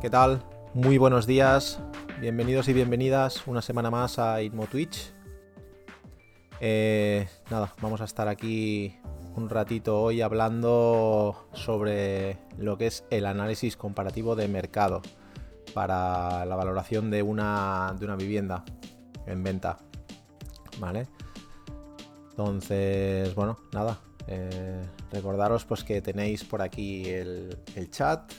¿Qué tal? Muy buenos días, bienvenidos y bienvenidas una semana más a Itmo Twitch. Eh, nada, vamos a estar aquí un ratito hoy hablando sobre lo que es el análisis comparativo de mercado para la valoración de una, de una vivienda en venta. ¿Vale? Entonces, bueno, nada. eh, recordaros pues que tenéis por aquí el, el chat,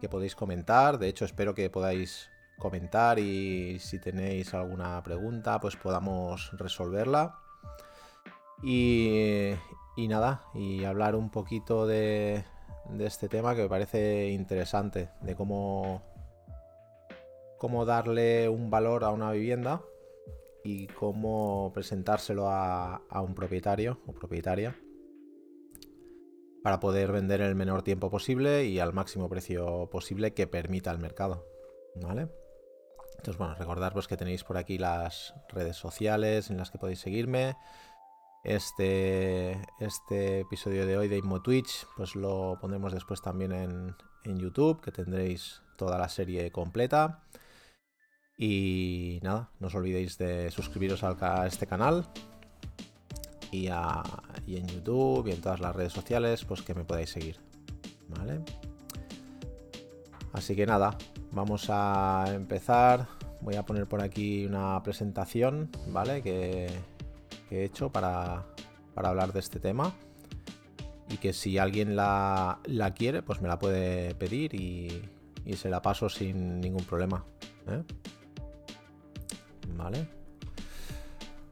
que podéis comentar. De hecho, espero que podáis comentar y si tenéis alguna pregunta, pues podamos resolverla. Y, nada, y hablar un poquito de, este tema que me parece interesante, de cómo, cómo darle un valor a una vivienda y cómo presentárselo a, a un propietario o propietaria para poder vender en el menor tiempo posible y al máximo precio posible que permita el mercado. ¿Vale? Entonces, bueno, recordad pues, que tenéis por aquí las redes sociales en las que podéis seguirme. Este, este episodio de hoy de Inmo Twitch, pues lo pondremos después también en, en YouTube, que tendréis toda la serie completa. Y nada, no os olvidéis de suscribiros a este canal y, a, y, en YouTube y en todas las redes sociales, pues que me podáis seguir. ¿Vale? Así que nada, vamos a empezar. Voy a poner por aquí una presentación, ¿vale? Que, he hecho para, para, hablar de este tema. Y que si alguien la, la quiere, pues me la puede pedir y, y se la paso sin ningún problema. ¿eh? ¿Vale?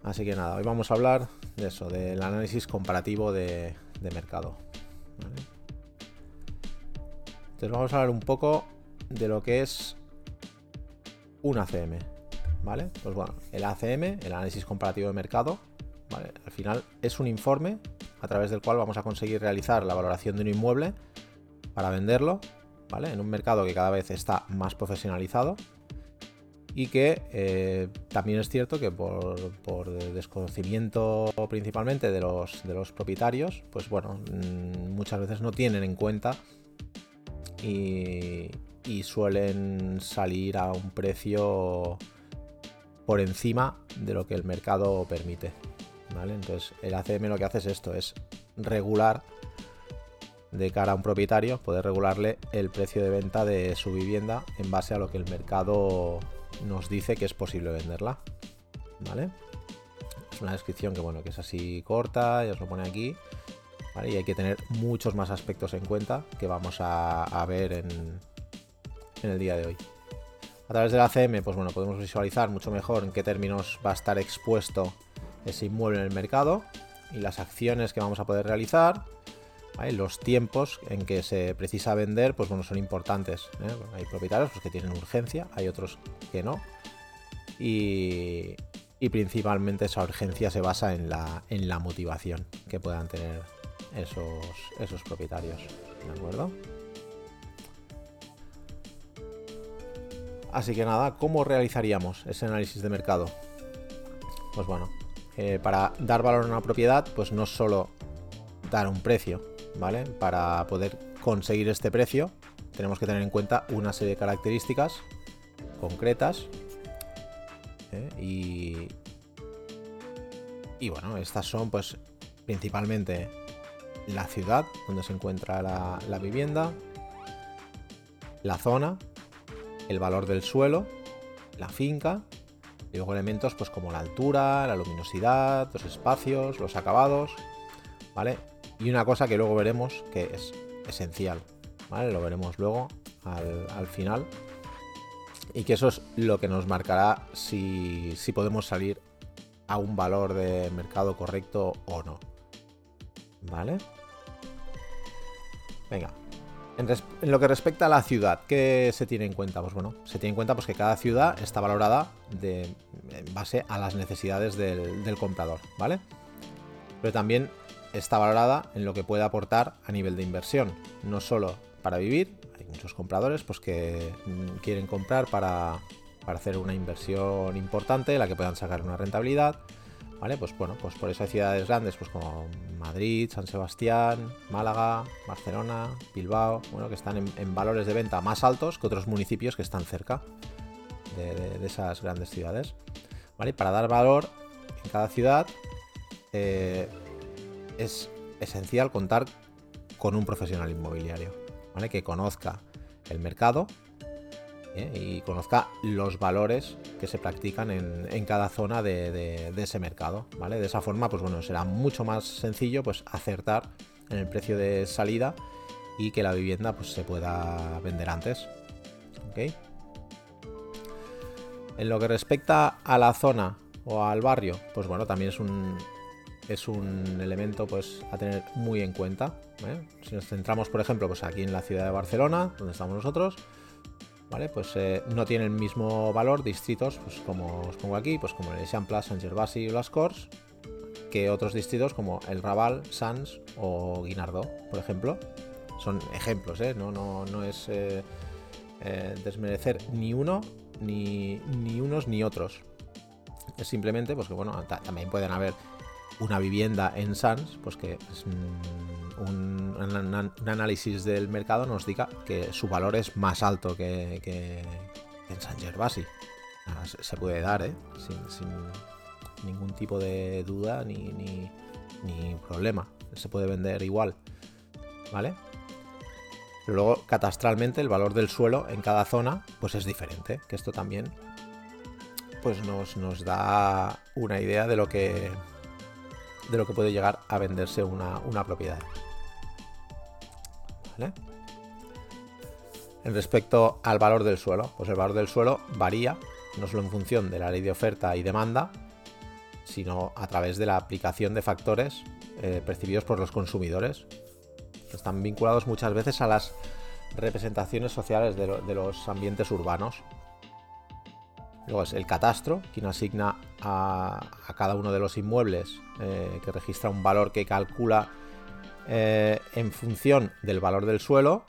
Así que nada, hoy vamos a hablar de eso, del análisis comparativo de, de mercado. ¿vale? Entonces vamos a hablar un poco de lo que es un ACM. ¿Vale? Pues bueno, el ACM, el análisis comparativo de mercado, al final es un informe a través del cual vamos a conseguir realizar la valoración de un inmueble para venderlo, ¿vale? En un mercado que cada vez está más profesionalizado y que eh, también es cierto que por, por, desconocimiento principalmente de los, de los propietarios, pues bueno, mmm, muchas veces no tienen en cuenta y, y, suelen salir a un precio por encima de lo que el mercado permite. ¿vale? Entonces el ACM lo que hace es esto, es regular de cara a un propietario, poder regularle el precio de venta de su vivienda en base a lo que el mercado nos dice que es posible venderla. ¿Vale? Es una descripción que bueno, que es así corta, ya os lo pone aquí. Y hay que tener muchos más aspectos en cuenta que vamos a ver en, en, el día de hoy. A través del ACM, pues bueno, podemos visualizar mucho mejor en qué términos va a estar expuesto ese inmueble en el mercado y las acciones que vamos a poder realizar. Los tiempos en que se precisa vender, pues bueno, son importantes. ¿eh? Hay propietarios pues, que tienen urgencia, hay otros que no. Y, principalmente esa urgencia se basa en la, en la motivación que puedan tener esos, esos propietarios. ¿De acuerdo? Así que nada, ¿cómo realizaríamos ese análisis de mercado? Pues bueno, eh, para dar valor a una propiedad, pues no solo dar un precio, ¿vale? Para poder conseguir este precio, tenemos que tener en cuenta una serie de características concretas. ¿eh? Y, y bueno, estas son pues principalmente la ciudad donde se encuentra la, la vivienda, la zona, el valor del suelo, la finca, y luego elementos pues como la altura, la luminosidad, los espacios, los acabados, ¿vale? Y una cosa que luego veremos que es esencial, ¿vale? Lo veremos luego al, al final. Y que eso es lo que nos marcará si, si podemos salir a un valor de mercado correcto o no. ¿Vale? Venga, En, lo que respecta a la ciudad, ¿qué se tiene en cuenta? Pues bueno, se tiene en cuenta pues, que cada ciudad está valorada de, en base a las necesidades del, comprador, ¿vale? Pero también está valorada en lo que puede aportar a nivel de inversión, no solo para vivir, hay muchos compradores pues, que mm, quieren comprar para hacer una inversión importante, la que puedan sacar una rentabilidad, ¿Vale? Pues bueno, pues por eso hay ciudades grandes pues como Madrid, San Sebastián, Málaga, Barcelona, Bilbao, bueno, que están en, valores de venta más altos que otros municipios que están cerca de, esas grandes ciudades. ¿Vale? para dar valor en cada ciudad eh, es esencial contar con un profesional inmobiliario, ¿vale? Que conozca el mercado ¿eh? y conozca los valores que se practican en, cada zona de, ese mercado. ¿vale? De esa forma, pues bueno, será mucho más sencillo pues, acertar en el precio de salida y que la vivienda pues, se pueda vender antes. En lo que respecta a la zona o al barrio, pues bueno, también es un, es un elemento pues, a tener muy en cuenta. ¿eh? Si nos centramos, por ejemplo, pues aquí en la ciudad de Barcelona, donde estamos nosotros, ¿vale? Pues eh, no tienen el mismo valor distritos, pues como os pongo aquí, pues como el Eixample, Sant Gervasi o Las que otros distritos como el Raval, Sans o Guinardó, por ejemplo. Son ejemplos, ¿eh? No, no, no es eh, desmerecer ni uno, ni, ni unos ni otros. Es simplemente, pues que bueno, también pueden haber una vivienda en Sans, pues que es un, análisis del mercado nos diga que su valor es más alto que, en San Gervasi. Se puede dar, ¿eh? sin, ningún tipo de duda ni, problema. Se puede vender igual. ¿Vale? Pero luego, catastralmente, el valor del suelo en cada zona, pues es diferente. Que esto también pues nos, nos da una idea de lo que de lo que puede llegar a venderse una, propiedad. En respecto al valor del suelo, pues el valor del suelo varía no solo en función de la ley de oferta y demanda, sino a través de la aplicación de factores eh, percibidos por los consumidores. Están vinculados muchas veces a las representaciones sociales de los ambientes urbanos. Luego es el catastro, quien asigna a, cada uno de los inmuebles eh, que registra un valor que calcula eh, en función del valor del suelo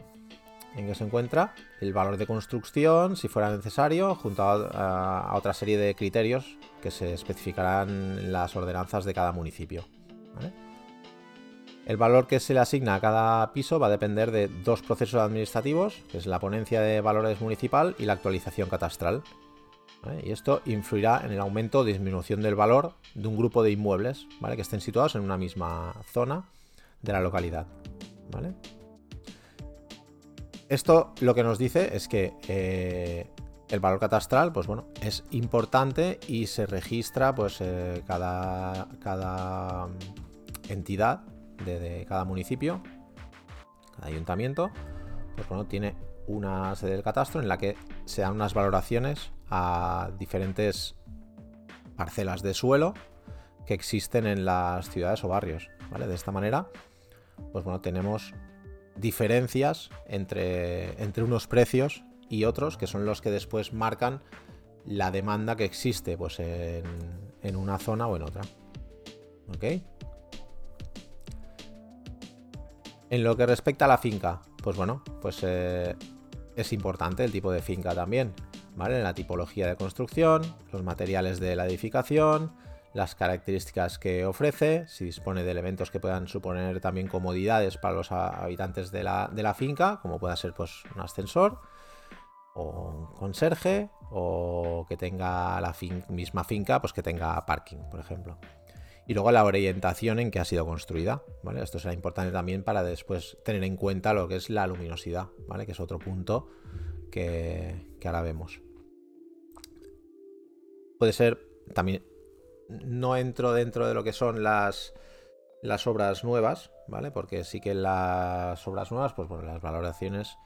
en que se encuentra, el valor de construcción, si fuera necesario, junto a, otra serie de criterios que se especificarán en las ordenanzas de cada municipio. El valor que se le asigna a cada piso va a depender de dos procesos administrativos, que es la ponencia de valores municipal y la actualización catastral. Y esto influirá en el aumento o disminución del valor de un grupo de inmuebles que estén situados en una misma zona de la localidad. ¿vale? Esto lo que nos dice es que eh, el valor catastral pues bueno, es importante y se registra pues, eh, cada, cada entidad de, cada municipio, cada ayuntamiento, pues bueno, tiene una sede del catastro en la que se dan unas valoraciones a diferentes parcelas de suelo que existen en las ciudades o barrios. ¿vale? De esta manera, pues bueno, tenemos diferencias entre, entre unos precios y otros que son los que después marcan la demanda que existe pues, en, una zona o en otra. ¿Ok? En lo que respecta a la finca, pues bueno, pues eh, es importante el tipo de finca también. La tipología de construcción, los materiales de la edificación, las características que ofrece, si dispone de elementos que puedan suponer también comodidades para los habitantes de la, finca, como pueda ser pues, un ascensor o un conserje, o que tenga la misma finca, pues que tenga parking, por ejemplo. Y luego la orientación en que ha sido construida, ¿vale? Esto será importante también para después tener en cuenta lo que es la luminosidad, ¿vale? Que es otro punto que, que ahora vemos puede ser también no entro dentro de lo que son las las obras nuevas, ¿vale? Porque sí que las obras nuevas, pues bueno, las valoraciones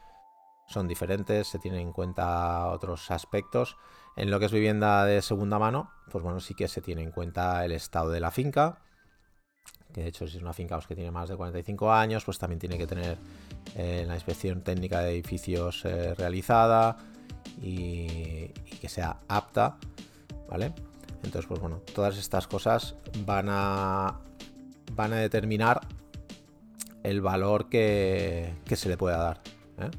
son diferentes, se tienen en cuenta otros aspectos. En lo que es vivienda de segunda mano, pues bueno, sí que se tiene en cuenta el estado de la finca, que de hecho si es una finca pues, que tiene más de 45 años, pues también tiene que tener eh, la inspección técnica de edificios eh, realizada y, que sea apta, ¿vale? Entonces, pues bueno, todas estas cosas van a, van a determinar el valor que, se le pueda dar. ¿eh?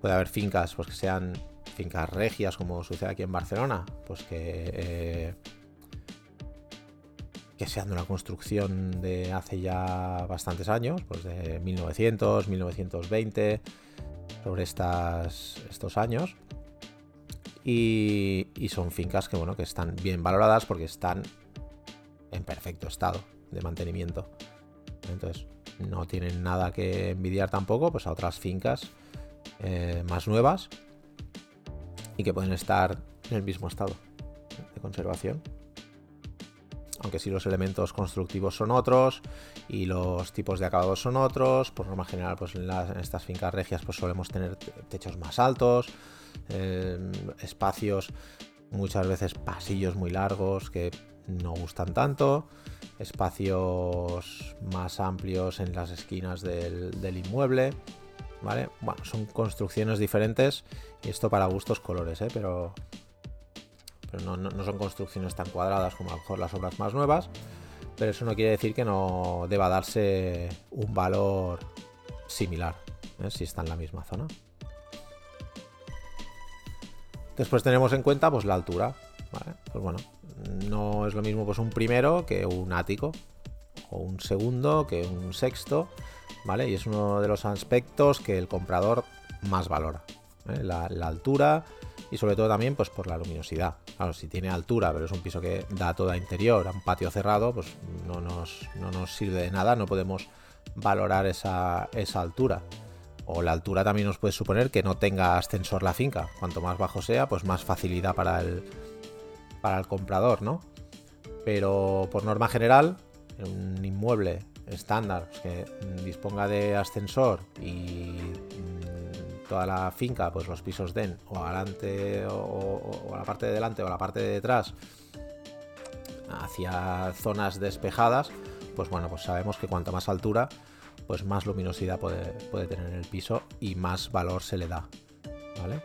Puede haber fincas pues, que sean fincas regias, como sucede aquí en Barcelona, pues que que sean de una construcción de hace ya bastantes años, pues de 1900, 1920, sobre estas, estos años. Y, son fincas que, bueno, que están bien valoradas porque están en perfecto estado de mantenimiento. Entonces, no tienen nada que envidiar tampoco pues, a otras fincas eh, más nuevas y que pueden estar en el mismo estado de conservación aunque sí los elementos constructivos son otros y los tipos de acabados son otros. Por norma general, pues en, estas fincas regias pues solemos tener techos más altos, espacios, muchas veces pasillos muy largos que no gustan tanto, espacios más amplios en las esquinas del, inmueble. ¿Vale? Bueno, son construcciones diferentes y esto para gustos colores, ¿eh? pero pero no, son construcciones tan cuadradas como a lo mejor las obras más nuevas, pero eso no quiere decir que no deba darse un valor similar, ¿eh? si está en la misma zona. Después tenemos en cuenta pues la altura, Pues bueno, no es lo mismo pues un primero que un ático, o un segundo que un sexto, ¿vale? Y es uno de los aspectos que el comprador más valora. ¿eh? la, altura y sobre todo también pues por la luminosidad. Claro, si tiene altura, pero es un piso que da toda interior, a un patio cerrado, pues no nos, no nos sirve de nada, no podemos valorar esa, esa altura. O la altura también nos puede suponer que no tenga ascensor la finca. Cuanto más bajo sea, pues más facilidad para el, para el comprador, ¿no? Pero por norma general, un inmueble estándar pues, que disponga de ascensor y toda la finca, pues los pisos den o adelante o, a la parte de delante o la parte de detrás hacia zonas despejadas, pues bueno, pues sabemos que cuanta más altura, pues más luminosidad puede, puede tener el piso y más valor se le da. ¿Vale?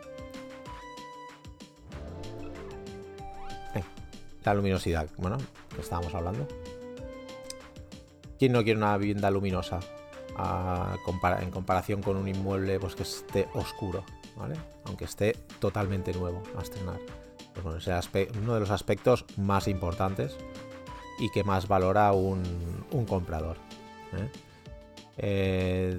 la luminosidad, bueno, que estábamos hablando. ¿Quién no quiere una vivienda luminosa? en comparación con un inmueble pues, que esté oscuro, ¿vale? aunque esté totalmente nuevo a estrenar. Pues bueno, uno de los aspectos más importantes y que más valora un, comprador. ¿eh? Eh,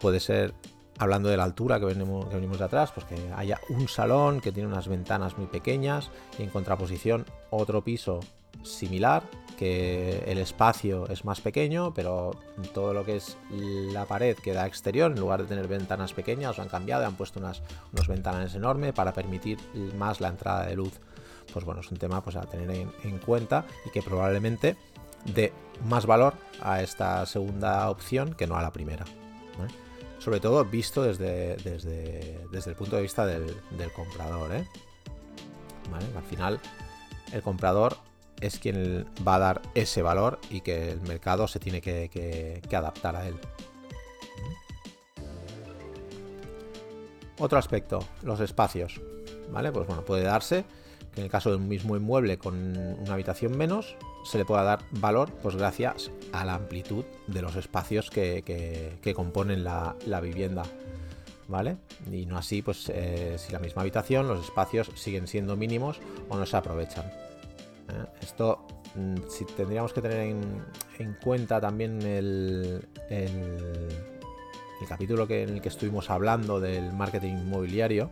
puede ser, hablando de la altura que venimos, que de atrás, pues que haya un salón que tiene unas ventanas muy pequeñas y en contraposición otro piso similar que el espacio es más pequeño, pero todo lo que es la pared queda exterior, en lugar de tener ventanas pequeñas, lo han cambiado, han puesto unas, ventanas enormes para permitir más la entrada de luz. Pues bueno, es un tema pues, a tener en, cuenta y que probablemente dé más valor a esta segunda opción que no a la primera. Sobre todo visto desde, desde, desde, el punto de vista del, comprador. ¿eh? Al final, el comprador es quien va a dar ese valor y que el mercado se tiene que, adaptar a él. Otro aspecto, los espacios. ¿Vale? Pues bueno, puede darse que en el caso de un mismo inmueble con una habitación menos, se le pueda dar valor, pues gracias a la amplitud de los espacios que, componen la, vivienda. ¿Vale? Y no así, pues eh, si la misma habitación, los espacios siguen siendo mínimos o no se aprovechan. ¿eh? Esto, mm, si tendríamos que tener en, cuenta también el, capítulo que, en el que estuvimos hablando del marketing inmobiliario,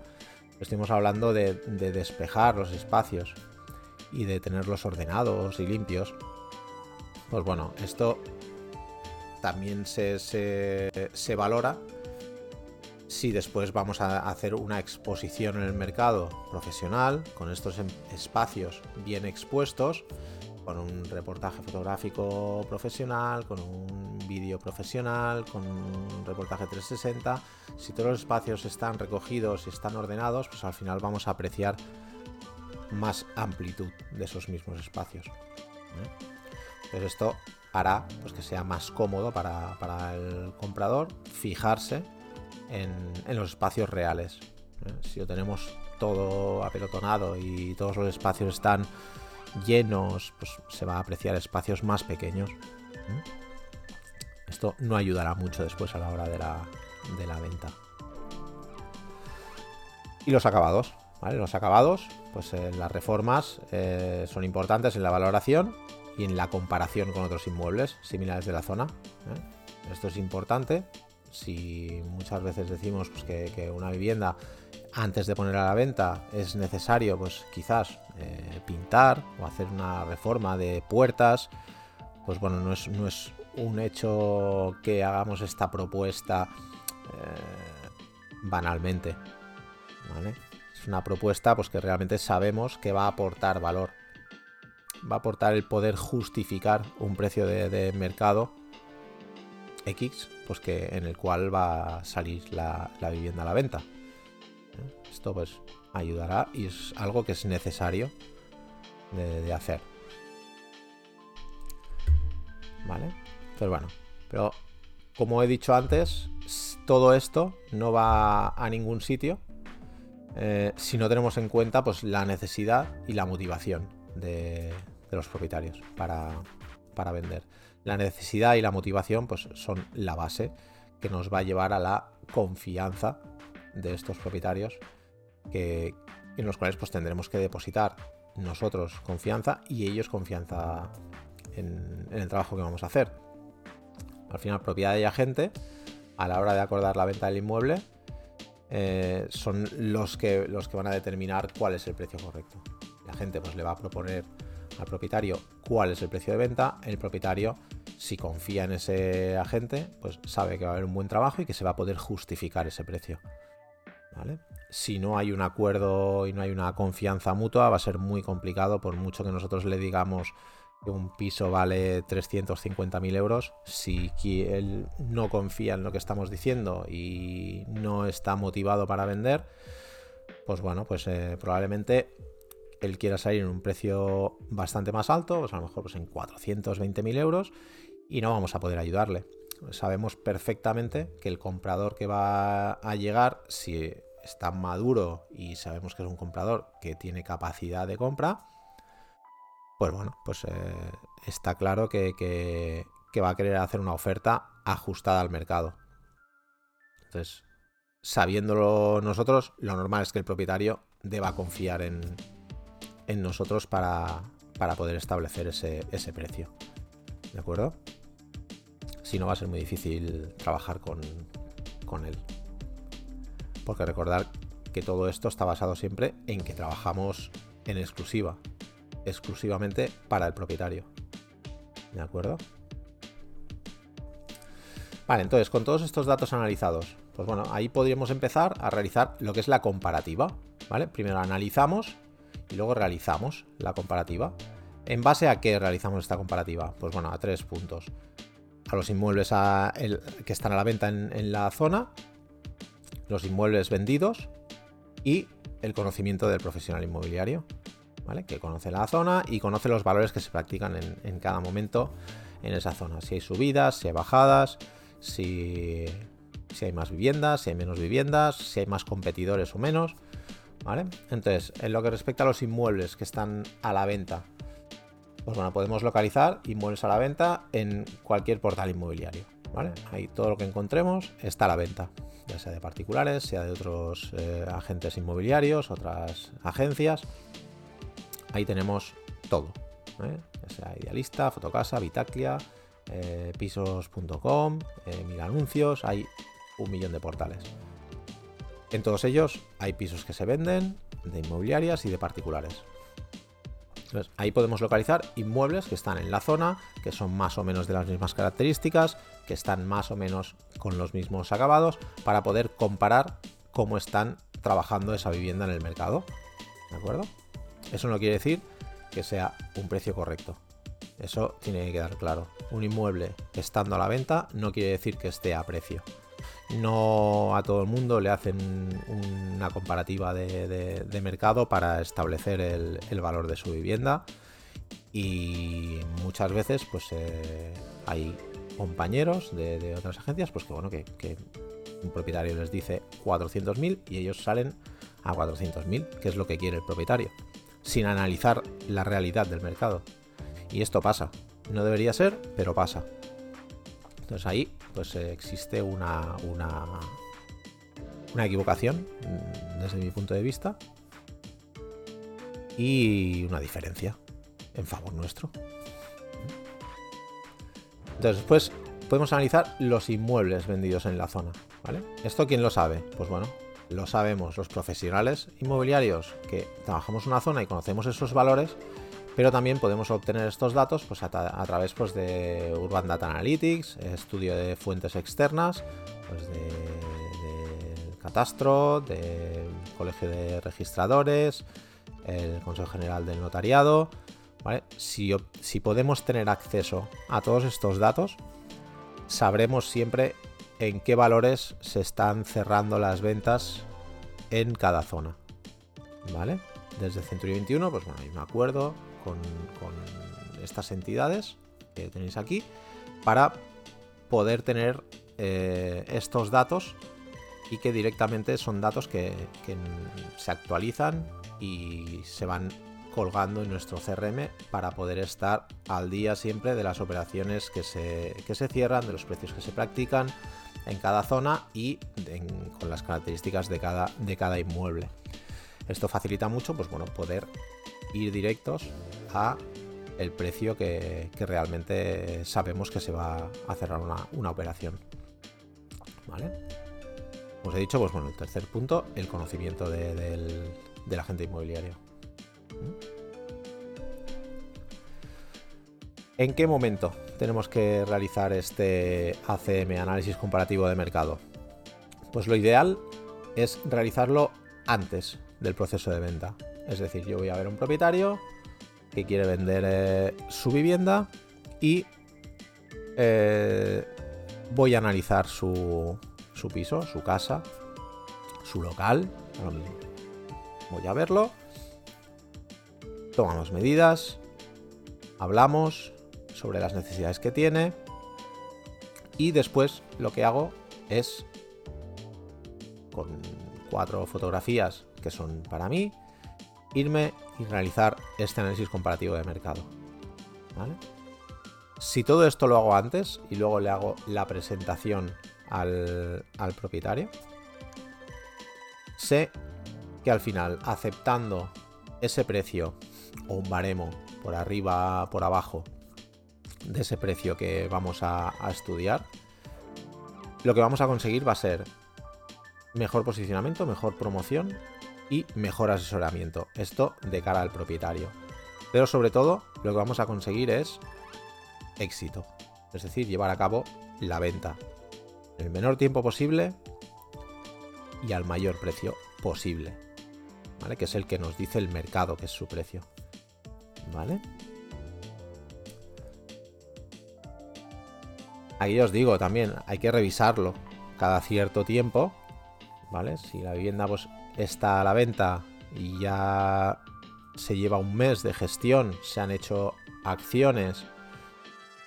estuvimos hablando de, despejar los espacios y de tenerlos ordenados y limpios. Pues bueno, esto también se, se valora si después vamos a hacer una exposición en el mercado profesional, con estos em, espacios bien expuestos, con un reportaje fotográfico profesional, con un vídeo profesional, con un reportaje 360, si todos los espacios están recogidos y están ordenados, pues al final vamos a apreciar más amplitud de esos mismos espacios. ¿eh? Pero esto hará pues, que sea más cómodo para, el comprador fijarse en, los espacios reales. ¿eh? Si lo tenemos todo apelotonado y todos los espacios están llenos, pues se va a apreciar espacios más pequeños. ¿eh? Esto no ayudará mucho después a la hora de la, de la venta. Y los acabados. Los acabados, pues eh, las reformas eh, son importantes en la valoración y en la comparación con otros inmuebles similares de la zona. ¿eh? Esto es importante. Si muchas veces decimos pues, que, una vivienda antes de poner a la venta es necesario, pues quizás pintar o hacer una reforma de puertas, pues bueno, no es, no es un hecho que hagamos esta propuesta banalmente. ¿vale? Es una propuesta pues, que realmente sabemos que va a aportar valor. Va a aportar el poder justificar un precio de, mercado X, pues que en el cual va a salir la, vivienda a la venta. Esto pues ayudará y es algo que es necesario de, hacer. ¿Vale? Pero bueno, pero como he dicho antes, todo esto no va a ningún sitio eh, si no tenemos en cuenta pues, la necesidad y la motivación de, los propietarios para, vender. La necesidad y la motivación pues, son la base que nos va a llevar a la confianza de estos propietarios que, en los cuales pues, tendremos que depositar nosotros confianza y ellos confianza en el trabajo que vamos a hacer. Al final, propiedad y agente, a la hora de acordar la venta del inmueble, eh, son los que, los que van a determinar cuál es el precio correcto. La gente pues, le va a proponer al propietario cuál es el precio de venta. El propietario, si confía en ese agente, pues sabe que va a haber un buen trabajo y que se va a poder justificar ese precio. Si no hay un acuerdo y no hay una confianza mutua, va a ser muy complicado, por mucho que nosotros le digamos un piso vale 350.000 euros, si él no confía en lo que estamos diciendo y no está motivado para vender, pues bueno, pues eh, probablemente él quiera salir en un precio bastante más alto, pues a lo mejor pues en 420.000 euros, y no vamos a poder ayudarle. Sabemos perfectamente que el comprador que va a llegar, si está maduro y sabemos que es un comprador que tiene capacidad de compra, pues bueno, pues eh, está claro que, va a querer hacer una oferta ajustada al mercado. Entonces, sabiéndolo nosotros, lo normal es que el propietario deba confiar en, nosotros para, poder establecer ese, precio. ¿De acuerdo? Si no, va a ser muy difícil trabajar con, con él. Porque recordar que todo esto está basado siempre en que trabajamos en exclusiva exclusivamente para el propietario. ¿De acuerdo? Vale, entonces con todos estos datos analizados, pues bueno, ahí podríamos empezar a realizar lo que es la comparativa. ¿Vale? Primero analizamos y luego realizamos la comparativa. ¿En base a qué realizamos esta comparativa? Pues bueno, a tres puntos. A los inmuebles que están a la venta en la zona, los inmuebles vendidos y el conocimiento del profesional inmobiliario que conoce la zona y conoce los valores que se practican en, cada momento en esa zona. Si hay subidas, si hay bajadas, si, hay más viviendas, si hay menos viviendas, si hay más competidores o menos. ¿vale? Entonces, en lo que respecta a los inmuebles que están a la venta, pues bueno, podemos localizar inmuebles a la venta en cualquier portal inmobiliario. ¿vale? Ahí todo lo que encontremos está a la venta, ya sea de particulares, sea de otros eh, agentes inmobiliarios, otras agencias. Ahí tenemos todo. ¿eh? Idealista, Fotocasa, Vitaclia, eh, pisos.com, eh, mil anuncios, hay un millón de portales. En todos ellos hay pisos que se venden, de inmobiliarias y de particulares. Ahí podemos localizar inmuebles que están en la zona, que son más o menos de las mismas características, que están más o menos con los mismos acabados, para poder comparar cómo están trabajando esa vivienda en el mercado. ¿De acuerdo? Eso no quiere decir que sea un precio correcto. Eso tiene que quedar claro. Un inmueble estando a la venta no quiere decir que esté a precio. No a todo el mundo le hacen una comparativa de, mercado para establecer el, valor de su vivienda Y muchas veces, pues eh, hay compañeros de, otras agencias, pues que bueno, que, que un propietario les dice 400.000 y ellos salen a 400.000, que es lo que quiere el propietario, sin analizar la realidad del mercado. Y esto pasa. No debería ser, pero pasa. Entonces ahí pues existe una, una, una equivocación mm, desde mi punto de vista y una diferencia en favor nuestro. Entonces después podemos analizar los inmuebles vendidos en la zona. ¿vale? ¿Esto quién lo sabe? Pues bueno, lo sabemos los profesionales inmobiliarios que trabajamos una zona y conocemos esos valores, pero también podemos obtener estos datos pues, a, través pues, de Urban Data Analytics, estudio de fuentes externas, pues del catastro, del colegio de registradores, el Consejo General del Notariado. Si, si podemos tener acceso a todos estos datos, sabremos siempre en qué valores se están cerrando las ventas en cada zona. ¿Vale? Desde Century 21, pues bueno, hay un acuerdo con, estas entidades que tenéis aquí para poder tener eh, estos datos y que directamente son datos que, se actualizan y se van colgando en nuestro CRM para poder estar al día siempre de las operaciones que se, que se cierran, de los precios que se practican, en cada zona y con las características de cada, de cada inmueble. Esto facilita mucho pues bueno, poder ir directos a el precio que, realmente sabemos que se va a cerrar una, operación. ¿Vale? Os he dicho, pues bueno, el tercer punto, el conocimiento del, del agente inmobiliario. ¿Mm? ¿En qué momento tenemos que realizar este ACM, análisis comparativo de mercado? Pues lo ideal es realizarlo antes del proceso de venta. Es decir, yo voy a ver un propietario que quiere vender eh, su vivienda y eh, voy a analizar su, su, piso, su casa, su local. Voy a verlo, tomamos medidas, hablamos, sobre las necesidades que tiene y después lo que hago es con cuatro fotografías que son para mí irme y realizar este análisis comparativo de mercado. Si todo esto lo hago antes y luego le hago la presentación al, al propietario, sé que al final aceptando ese precio o un baremo por arriba, por abajo de ese precio que vamos a, estudiar, lo que vamos a conseguir va a ser mejor posicionamiento, mejor promoción y mejor asesoramiento. Esto de cara al propietario. Pero sobre todo lo que vamos a conseguir es éxito. Es decir, llevar a cabo la venta en el menor tiempo posible y al mayor precio posible. ¿Vale? Que es el que nos dice el mercado, que es su precio. ¿Vale? Ahí os digo también, hay que revisarlo cada cierto tiempo, ¿vale? Si la vivienda pues, está a la venta y ya se lleva un mes de gestión, se han hecho acciones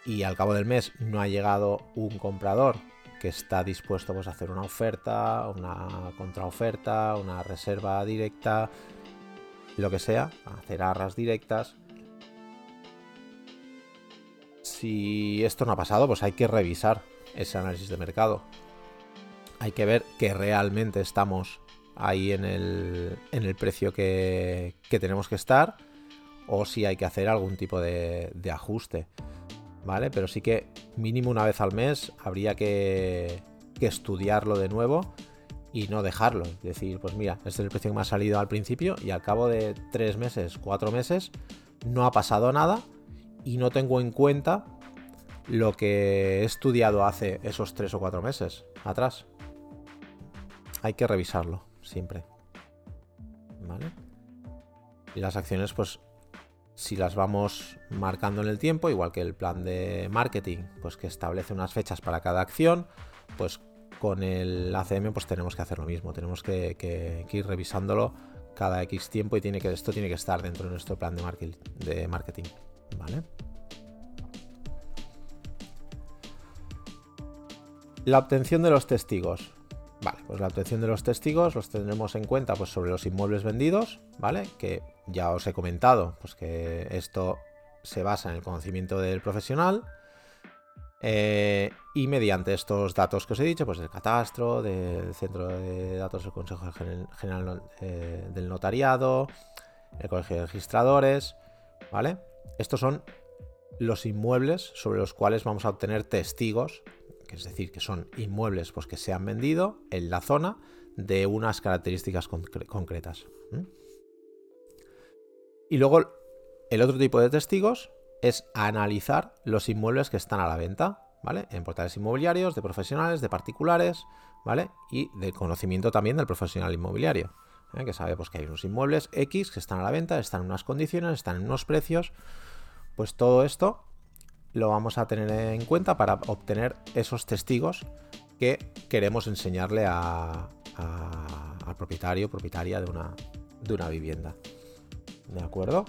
y al cabo del mes no ha llegado un comprador que está dispuesto pues, a hacer una oferta, una contraoferta, una reserva directa, lo que sea, hacer arras directas, si esto no ha pasado, pues hay que revisar ese análisis de mercado. Hay que ver que realmente estamos ahí en el, precio que, tenemos que estar o si hay que hacer algún tipo de, ajuste. ¿Vale? Pero sí que mínimo una vez al mes habría que, que estudiarlo de nuevo y no dejarlo. Es decir, pues mira, este es el precio que me ha salido al principio y al cabo de tres meses, cuatro meses, no ha pasado nada y no tengo en cuenta lo que he estudiado hace esos tres o cuatro meses atrás. Hay que revisarlo siempre. ¿Vale? Y las acciones, pues, si las vamos marcando en el tiempo, igual que el plan de marketing, pues que establece unas fechas para cada acción, pues con el ACM pues tenemos que hacer lo mismo, tenemos que, ir revisándolo cada X tiempo y esto tiene que estar dentro de nuestro plan de marketing. ¿Vale? La obtención de los testigos. Vale, pues la obtención de los testigos los tendremos en cuenta pues, sobre los inmuebles vendidos, ¿vale? Que ya os he comentado, pues que esto se basa en el conocimiento del profesional. Eh, y mediante estos datos que os he dicho, pues del catastro, del centro de datos del Consejo General eh, del Notariado, el Colegio de Registradores, ¿vale? Estos son los inmuebles sobre los cuales vamos a obtener testigos, que es decir, que son inmuebles pues, que se han vendido en la zona de unas características concretas. Y luego el otro tipo de testigos es analizar los inmuebles que están a la venta, ¿vale? En portales inmobiliarios, de profesionales, de particulares, ¿vale? Y de conocimiento también del profesional inmobiliario, ¿eh? que sabe pues, que hay unos inmuebles X que están a la venta, están en unas condiciones, están en unos precios. Pues todo esto lo vamos a tener en cuenta para obtener esos testigos que queremos enseñarle al propietario, propietaria de una, de una vivienda. ¿De acuerdo?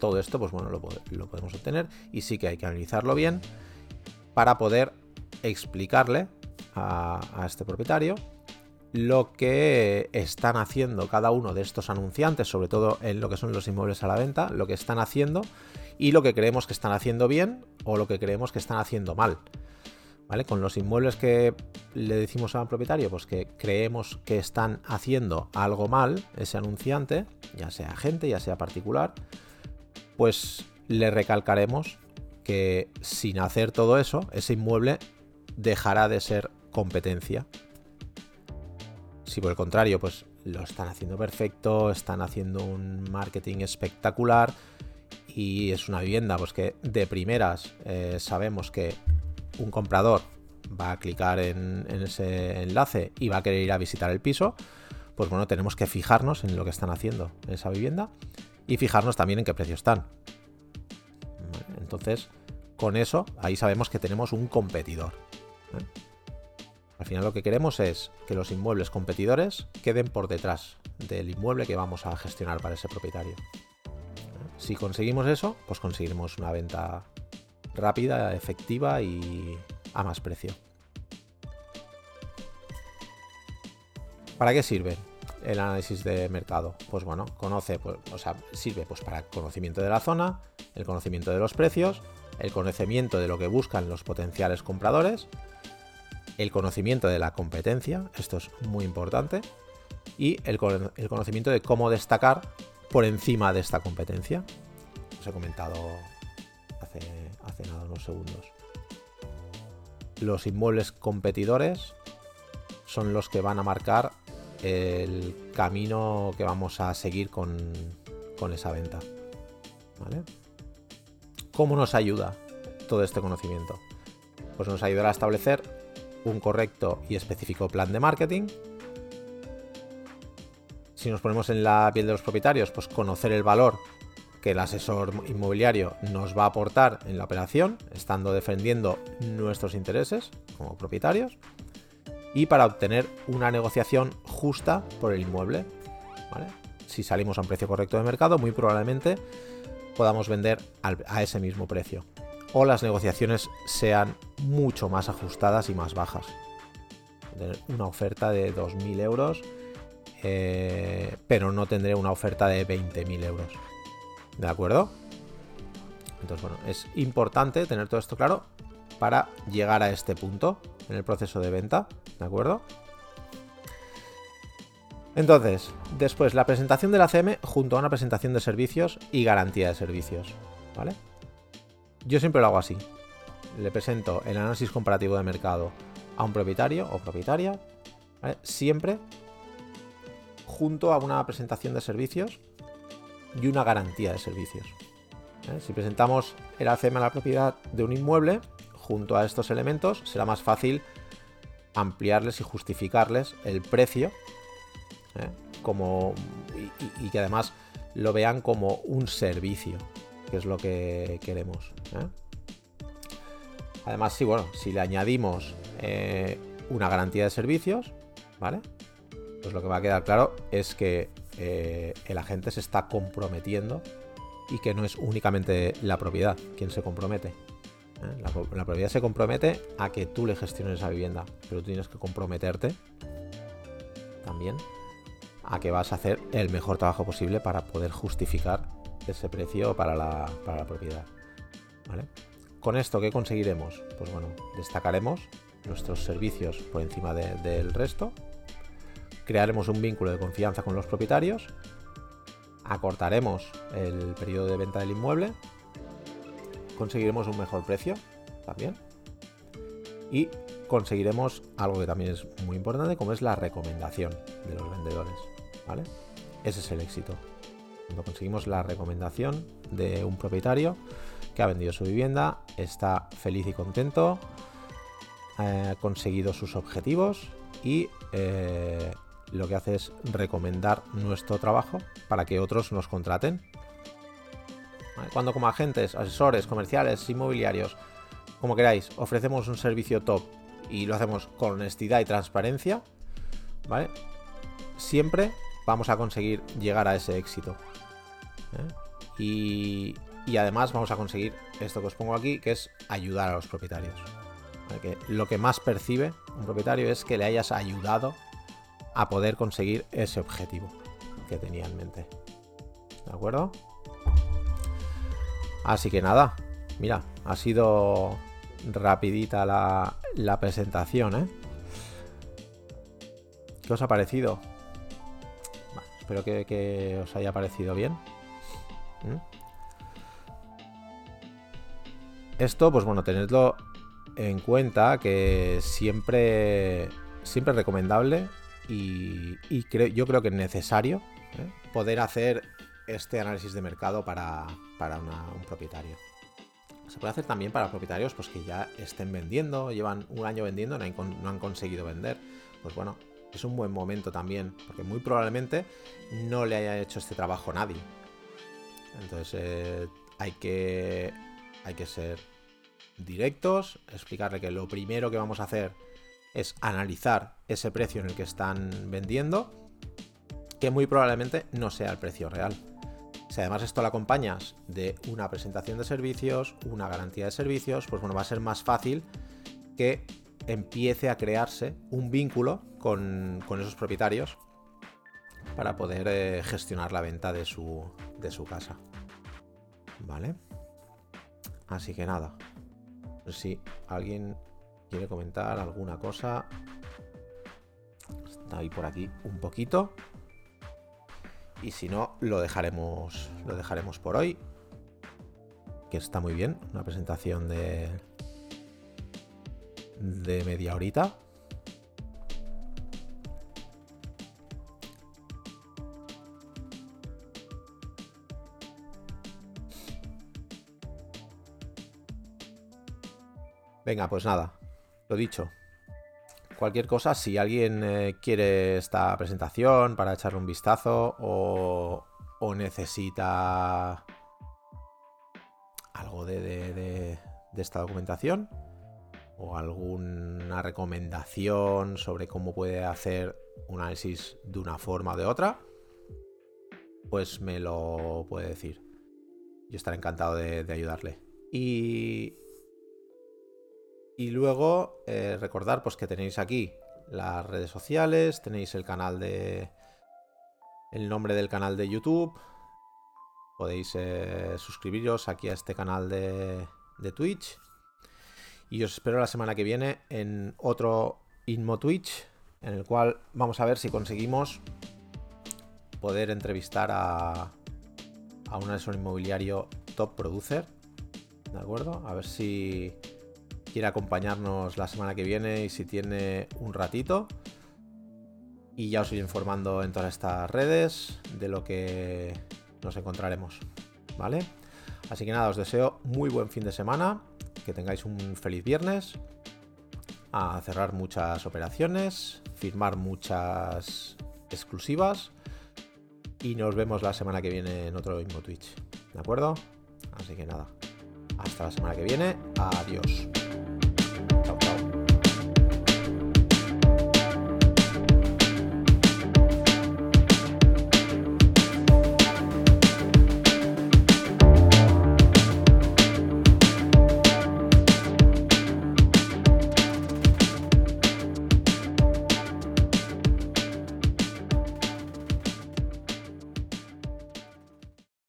todo esto, pues bueno, lo, podemos obtener y sí que hay que analizarlo bien para poder explicarle a, este propietario lo que están haciendo cada uno de estos anunciantes, sobre todo en lo que son los inmuebles a la venta, lo que están haciendo y lo que creemos que están haciendo bien o lo que creemos que están haciendo mal. ¿Vale? Con los inmuebles que le decimos al propietario, pues que creemos que están haciendo algo mal, ese anunciante, ya sea agente, ya sea particular, pues le recalcaremos que sin hacer todo eso, ese inmueble dejará de ser competencia. Si por el contrario, pues lo están haciendo perfecto, están haciendo un marketing espectacular y es una vivienda, pues que de primeras eh, sabemos que un comprador va a clicar en, ese enlace y va a querer ir a visitar el piso, pues bueno, tenemos que fijarnos en lo que están haciendo en esa vivienda y fijarnos también en qué precio están. Entonces, con eso, ahí sabemos que tenemos un competidor. ¿eh? Al final lo que queremos es que los inmuebles competidores queden por detrás del inmueble que vamos a gestionar para ese propietario. Si conseguimos eso, pues conseguiremos una venta rápida, efectiva y a más precio. ¿Para qué sirve? el análisis de mercado? Pues bueno, conoce, pues, o sea, sirve pues para conocimiento de la zona, el conocimiento de los precios, el conocimiento de lo que buscan los potenciales compradores, el conocimiento de la competencia, esto es muy importante, y el, conocimiento de cómo destacar por encima de esta competencia. Os he comentado hace, unos segundos. Los inmuebles competidores son los que van a marcar el camino que vamos a seguir con, esa venta. ¿Cómo nos ayuda todo este conocimiento? Pues nos ayudará a establecer un correcto y específico plan de marketing. Si nos ponemos en la piel de los propietarios, pues conocer el valor que el asesor inmobiliario nos va a aportar en la operación, estando defendiendo nuestros intereses como propietarios y para obtener una negociación justa por el inmueble. Si salimos a un precio correcto de mercado, muy probablemente podamos vender a ese mismo precio. O las negociaciones sean mucho más ajustadas y más bajas. Una oferta de 2.000 euros, eh, pero no tendré una oferta de 20.000 euros. ¿De acuerdo? Entonces, bueno, es importante tener todo esto claro para llegar a este punto en el proceso de venta, ¿de acuerdo? Entonces, después la presentación de la CM junto a una presentación de servicios y garantía de servicios, ¿vale? Yo siempre lo hago así. Le presento el análisis comparativo de mercado a un propietario o propietaria, siempre junto a una presentación de servicios y una garantía de servicios. Si presentamos el ACM a la propiedad de un inmueble, junto a estos elementos será más fácil ampliarles y justificarles el precio ¿eh? como, y, que además lo vean como un servicio, que es lo que queremos. ¿eh? Además, sí, bueno, si le añadimos eh, una garantía de servicios, ¿vale? pues lo que va a quedar claro es que eh, el agente se está comprometiendo y que no es únicamente la propiedad quien se compromete. ¿eh? La, propiedad se compromete a que tú le gestiones esa vivienda, pero tú tienes que comprometerte también a que vas a hacer el mejor trabajo posible para poder justificar ese precio para la, propiedad. Con esto, ¿qué conseguiremos? Pues bueno, destacaremos nuestros servicios por encima del resto, crearemos un vínculo de confianza con los propietarios, acortaremos el periodo de venta del inmueble, conseguiremos un mejor precio también y conseguiremos algo que también es muy importante como es la recomendación de los vendedores. ¿vale? Ese es el éxito. Cuando conseguimos la recomendación de un propietario que ha vendido su vivienda, está feliz y contento, ha conseguido sus objetivos y eh, lo que hace es recomendar nuestro trabajo para que otros nos contraten. Cuando como agentes, asesores, comerciales, inmobiliarios, como queráis, ofrecemos un servicio top y lo hacemos con honestidad y transparencia. Siempre vamos a conseguir llegar a ese éxito. ¿Eh? Y, además vamos a conseguir esto que os pongo aquí, que es ayudar a los propietarios. Lo que más percibe un propietario es que le hayas ayudado a poder conseguir ese objetivo que tenía en mente. ¿De acuerdo? Así que nada, mira, ha sido rapidita la, presentación, ¿eh? ¿Qué os ha parecido? espero que, os haya parecido bien. ¿Mm? Esto, pues bueno, tenedlo en cuenta que siempre, siempre es recomendable y, yo creo que es necesario ¿eh? poder hacer este análisis de mercado para, un propietario. Se puede hacer también para propietarios pues, que ya estén vendiendo, llevan un año vendiendo, no no han conseguido vender. Pues bueno, es un buen momento también, porque muy probablemente no le haya hecho este trabajo nadie. Entonces eh, hay, que, hay que ser directos, explicarle que lo primero que vamos a hacer es analizar ese precio en el que están vendiendo, que muy probablemente no sea el precio real. Si además esto lo acompañas de una presentación de servicios, una garantía de servicios, pues bueno, va a ser más fácil que empiece a crearse un vínculo con, esos propietarios para poder eh, gestionar la venta de su, de su casa. ¿Vale? Así que nada. Si alguien quiere comentar alguna cosa. Está ahí por aquí un poquito. Y si no, lo dejaremos. Lo dejaremos por hoy. Que está muy bien. Una presentación de. de media horita. Venga, pues nada, lo dicho. Cualquier cosa, si alguien eh, quiere esta presentación para echarle un vistazo o, necesita algo de, esta documentación o alguna recomendación sobre cómo puede hacer un análisis de una forma o de otra, pues me lo puede decir. Yo estaré encantado de, de ayudarle. Y y luego eh, recordar pues, que tenéis aquí las redes sociales, tenéis el canal de. el nombre del canal de YouTube. Podéis eh, suscribiros aquí a este canal de, de Twitch. Y os espero la semana que viene en otro Inmo Twitch, en el cual vamos a ver si conseguimos poder entrevistar a, a un asesor inmobiliario top producer. ¿De acuerdo? A ver si quiere acompañarnos la semana que viene y si tiene un ratito. Y ya os iré informando en todas estas redes de lo que nos encontraremos. ¿Vale? Así que nada, os deseo muy buen fin de semana, que tengáis un feliz viernes, a cerrar muchas operaciones, firmar muchas exclusivas y nos vemos la semana que viene en otro mismo Twitch. ¿De acuerdo? Así que nada, hasta la semana que viene, adiós.